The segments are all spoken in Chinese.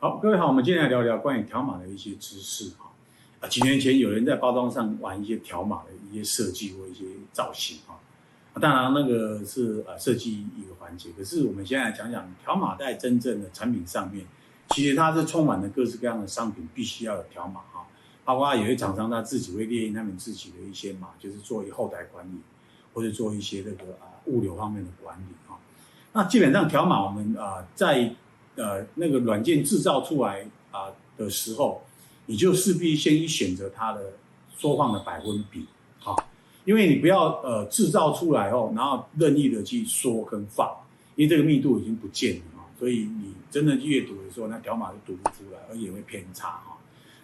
好，各位好，我们今天来聊聊关于条码的一些知识哈。啊，几年前有人在包装上玩一些条码的一些设计或一些造型哈。啊，当然那个是呃设计一个环节，可是我们现在来讲讲条码在真正的产品上面，其实它是充满了各式各样的商品必须要有条码哈。包括有些厂商他自己会列印他们自己的一些码，就是做一后台管理，或者做一些那个啊物流方面的管理哈。那基本上条码我们啊在呃，那个软件制造出来啊的时候，你就势必先选择它的缩放的百分比，好，因为你不要呃制造出来后，然后任意的去缩跟放，因为这个密度已经不见了啊，所以你真的去阅读的时候，那条码就读不出来，而且会偏差哈。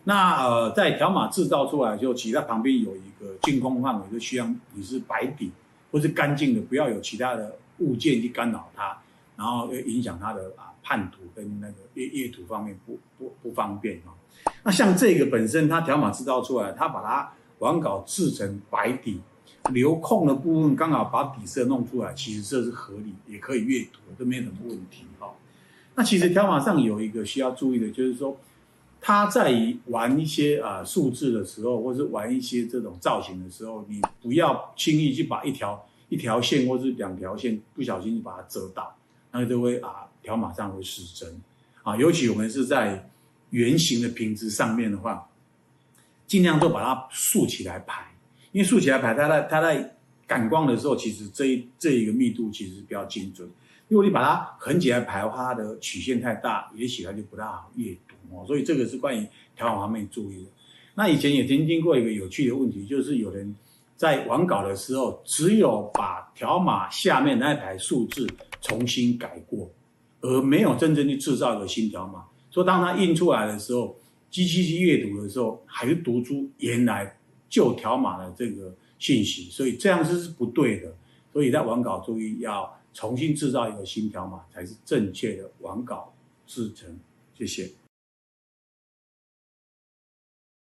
那呃，在条码制造出来就，其他旁边有一个净空范围，就需要你是白底或是干净的，不要有其他的物件去干扰它，然后又影响他的啊。判读跟那个阅阅读方面不不不方便哈，那像这个本身它条码制造出来，它把它完稿制成白底，留空的部分刚好把底色弄出来，其实这是合理，也可以阅读，都没有什么问题哈。那其实条码上有一个需要注意的，就是说，它在玩一些啊数字的时候，或是玩一些这种造型的时候，你不要轻易去把一条一条线或是两条线不小心就把它遮到，那就会啊。条码上会失真，啊，尤其我们是在圆形的瓶子上面的话，尽量都把它竖起来排，因为竖起来排，它在它在感光的时候，其实这一这一个密度其实比较精准。如果你把它横起来排的话，它的曲线太大，也许它就不大好阅读哦。所以这个是关于条码方面注意的。那以前也曾经过一个有趣的问题，就是有人在完稿的时候，只有把条码下面那一排数字重新改过。而没有真正去制造一个新条码，所以当它印出来的时候，机器去阅读的时候，还是读出原来旧条码的这个信息，所以这样子是不对的。所以在完稿注意要重新制造一个新条码，才是正确的完稿制成。谢谢。